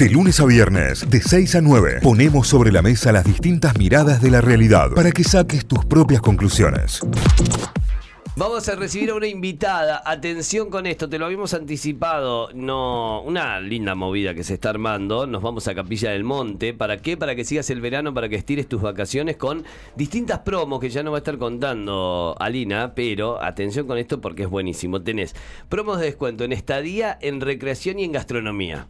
De lunes a viernes, de 6 a 9, ponemos sobre la mesa las distintas miradas de la realidad para que saques tus propias conclusiones. Vamos a recibir a una invitada. Atención con esto, te lo habíamos anticipado. No, una linda movida que se está armando. Nos vamos a Capilla del Monte. ¿Para qué? Para que sigas el verano, para que estires tus vacaciones con distintas promos que ya no va a estar contando Alina. Pero atención con esto porque es buenísimo. Tenés promos de descuento en estadía, en recreación y en gastronomía.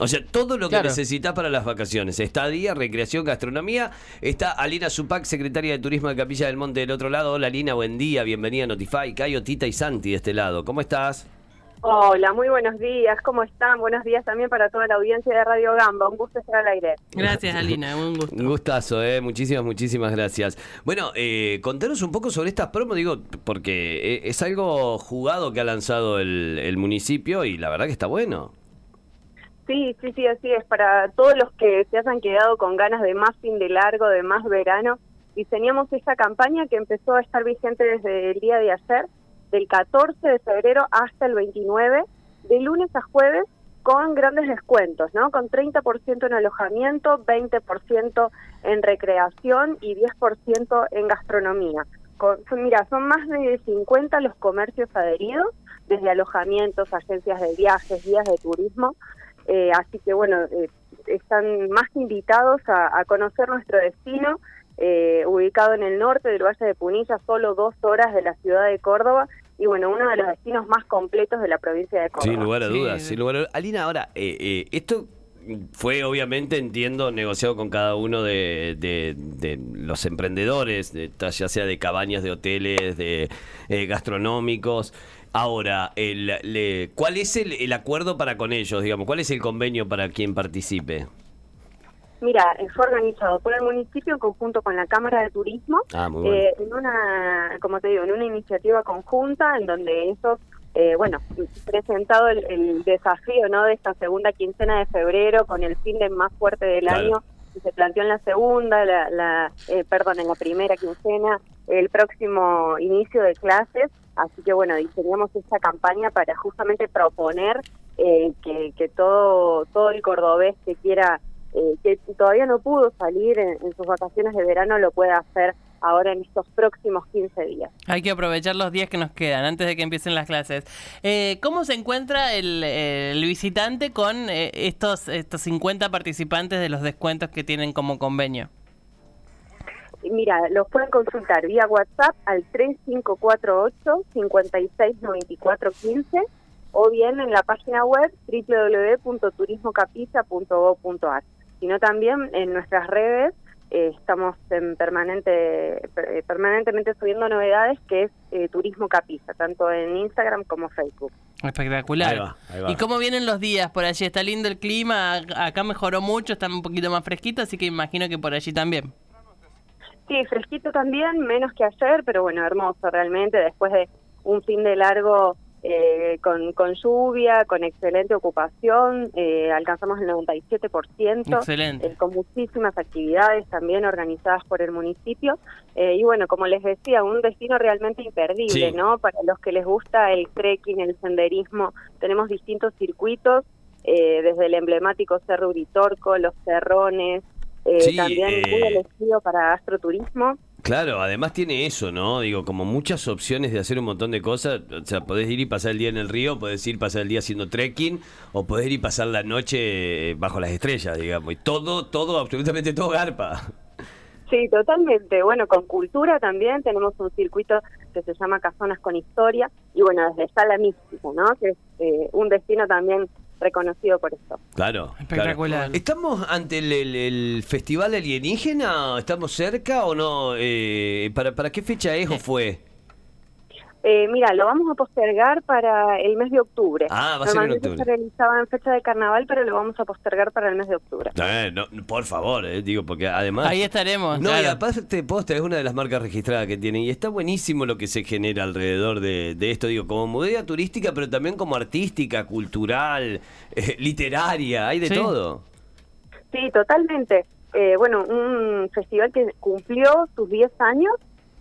O sea, todo lo que Claro. necesitas para las vacaciones. Estadía, recreación, gastronomía. Está Alina Zupac, secretaria de Turismo de Capilla del Monte del otro lado. Hola Alina, buen día, bienvenida a Notify. Cayo, Tita y Santi de este lado. ¿Cómo estás? Hola, muy buenos días, ¿cómo están? Buenos días también para toda la audiencia de Radio Gamba, un gusto estar al aire. Gracias, Alina, un gusto. Un gustazo, ¿eh? Muchísimas, muchísimas gracias. Bueno, eh, contanos un poco sobre estas promos, digo, porque eh, es algo jugado que ha lanzado el, el municipio y la verdad que está bueno. Sí, sí, sí, así es, para todos los que se hayan quedado con ganas de más fin de largo, de más verano, diseñamos esta campaña que empezó a estar vigente desde el día de ayer, del 14 de febrero hasta el 29, de lunes a jueves, con grandes descuentos, ¿no? Con 30% en alojamiento, 20% en recreación y 10% en gastronomía. Con- mira, son más de 50 los comercios adheridos, desde alojamientos, agencias de viajes, guías de turismo, eh, así que bueno, eh, están más que invitados a, a conocer nuestro destino, eh, ubicado en el norte del Valle de Punilla, solo dos horas de la ciudad de Córdoba, y bueno, uno de los destinos más completos de la provincia de Córdoba. Sin lugar a dudas, sí. sin lugar a dudas. Alina, ahora, eh, eh, esto fue obviamente, entiendo, negociado con cada uno de, de- de los emprendedores, de- ya sea de cabañas, de hoteles, de eh, gastronómicos. Ahora, el, le- ¿cuál es el, el acuerdo para con ellos? Digamos, ¿cuál es el convenio para quien participe? Mira, eh, fue organizado por el municipio en conjunto con la Cámara de Turismo, Ah, muy bueno. eh, en una, como te digo, en una iniciativa conjunta en donde ellos, eh, bueno, presentado el, el desafío, ¿no? De esta segunda quincena de febrero con el fin de más fuerte del Claro. año se planteó en la segunda, la, la eh, perdón, en la primera quincena, el próximo inicio de clases. Así que bueno, diseñamos esta campaña para justamente proponer eh, que, todo todo el cordobés que quiera eh, que todavía no pudo salir en sus vacaciones de verano lo pueda hacer ahora en estos próximos 15 días. Hay que aprovechar los días que nos quedan antes de que empiecen las clases. Eh, ¿Cómo se encuentra el, el visitante con eh, estos, estos 50 participantes de los descuentos que tienen como convenio? Mira, los pueden consultar vía WhatsApp al 3548 569415 o bien en la página web www.turismocapilla.gov.ar, sino también en nuestras redes eh, estamos en permanente per- permanentemente subiendo novedades que es eh, Turismo Capilla, tanto en Instagram como Facebook. Espectacular. Ahí va, ahí va. ¿Y cómo vienen los días por allí? ¿Está lindo el clima? Acá mejoró mucho, está un poquito más fresquito, así que imagino que por allí también. Sí, fresquito también, menos que ayer, pero bueno, hermoso realmente, después de un fin de largo eh, con, con lluvia, con excelente ocupación, eh, alcanzamos el 97%, Excelente. eh, con muchísimas actividades también organizadas por el municipio. Eh, y bueno, como les decía, un destino realmente imperdible, Sí. ¿no? Para los que les gusta el trekking, el senderismo, tenemos distintos circuitos, eh, desde el emblemático Cerro Uritorco, los cerrones, eh, Sí, también muy elegido para astroturismo. Claro, además tiene eso, ¿no? Digo, como muchas opciones de hacer un montón de cosas. O sea, podés ir y pasar el día en el río, podés ir y pasar el día haciendo trekking, o podés ir y pasar la noche eh, bajo las estrellas, digamos. Y todo, todo, absolutamente todo garpa. Sí, totalmente. Bueno, con cultura también tenemos un circuito que se llama Casonas con Historia y bueno, desde Sala Mística, ¿no? Que es eh, un destino también reconocido por esto. Claro. Espectacular. claro. ¿Estamos ante el, el- el festival alienígena? ¿Estamos cerca o no? Eh, ¿para, ¿Para qué fecha es o fue? Eh, mira, lo vamos a postergar para el mes de octubre. Ah, va a ser en octubre. se realizaba en fecha de carnaval, pero lo vamos a postergar para el mes de octubre. Eh, no, por favor, eh, digo, porque además... Ahí estaremos. No, y claro. aparte Posta es una de las marcas registradas que tienen y está buenísimo lo que se genera alrededor de, de esto, digo, como modalidad turística, pero también como artística, cultural, eh, literaria, hay de Sí. todo. Sí, totalmente. Eh, bueno, un festival que cumplió sus 10 años,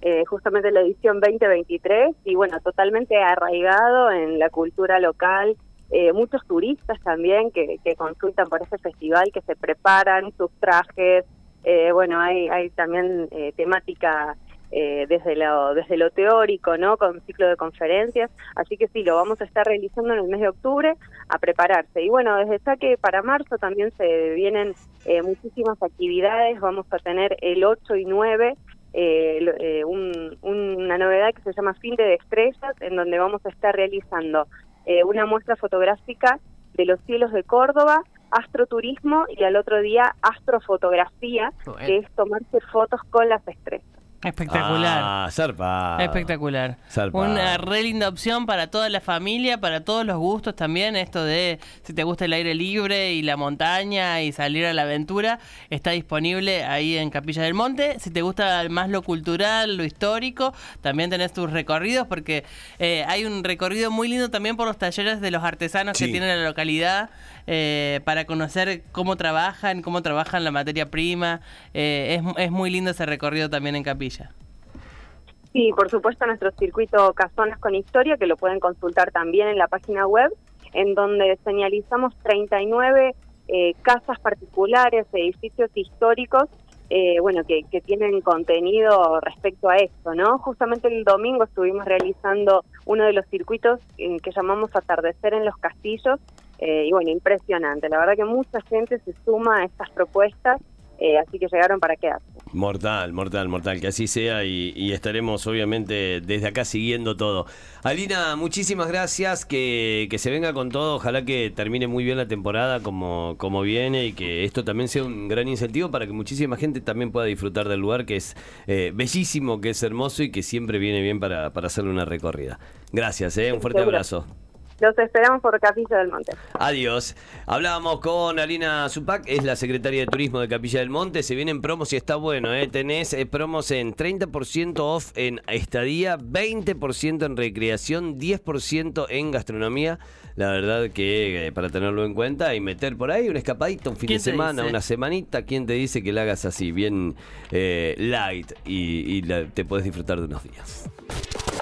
eh, justamente la edición 2023, y bueno, totalmente arraigado en la cultura local, eh, muchos turistas también que, que consultan por este festival, que se preparan sus trajes, eh, bueno, hay, hay también eh, temática eh, desde lo desde lo teórico, ¿no? Con ciclo de conferencias, así que sí, lo vamos a estar realizando en el mes de octubre a prepararse. Y bueno, desde ya que para marzo también se vienen muchísimas actividades, vamos a tener el 8 y 9 eh, eh, un, una novedad que se llama Fin de Estrellas, en donde vamos a estar realizando eh, una muestra fotográfica de los cielos de Córdoba, astroturismo y al otro día astrofotografía, Bueno. que es tomarse fotos con las estrellas. Espectacular. Ah, zarpado. Espectacular. Zarpado. Una re linda opción para toda la familia, para todos los gustos también. Esto de si te gusta el aire libre y la montaña y salir a la aventura, está disponible ahí en Capilla del Monte. Si te gusta más lo cultural, lo histórico, también tenés tus recorridos porque eh, hay un recorrido muy lindo también por los talleres de los artesanos Sí. que tiene la localidad eh, para conocer cómo trabajan, cómo trabajan la materia prima. Eh, es, es muy lindo ese recorrido también en Capilla. Sí, por supuesto, nuestro circuito Casonas con Historia, que lo pueden consultar también en la página web, en donde señalizamos 39 eh, casas particulares, edificios históricos, eh, bueno, que, que tienen contenido respecto a esto, ¿no? Justamente el domingo estuvimos realizando uno de los circuitos eh, que llamamos Atardecer en los Castillos, eh, y bueno, impresionante. La verdad que mucha gente se suma a estas propuestas, eh, así que llegaron para quedarse. Mortal, mortal, mortal, que así sea y, y estaremos obviamente desde acá siguiendo todo. Alina, muchísimas gracias, que, que se venga con todo, ojalá que termine muy bien la temporada como, como viene y que esto también sea un gran incentivo para que muchísima gente también pueda disfrutar del lugar que es eh, bellísimo, que es hermoso y que siempre viene bien para, para hacerle una recorrida. Gracias, eh, un fuerte abrazo. Los esperamos por Capilla del Monte. Adiós. Hablábamos con Alina Zupac, es la secretaria de Turismo de Capilla del Monte. Se vienen promos y está bueno, ¿eh? Tenés eh, promos en 30% off en estadía, 20% en recreación, 10% en gastronomía. La verdad que eh, para tenerlo en cuenta y meter por ahí una escapadita, un fin de ¿Quién te semana, dice? una semanita. ¿Quién te dice que la hagas así, bien eh, light y, y la- te puedes disfrutar de unos días?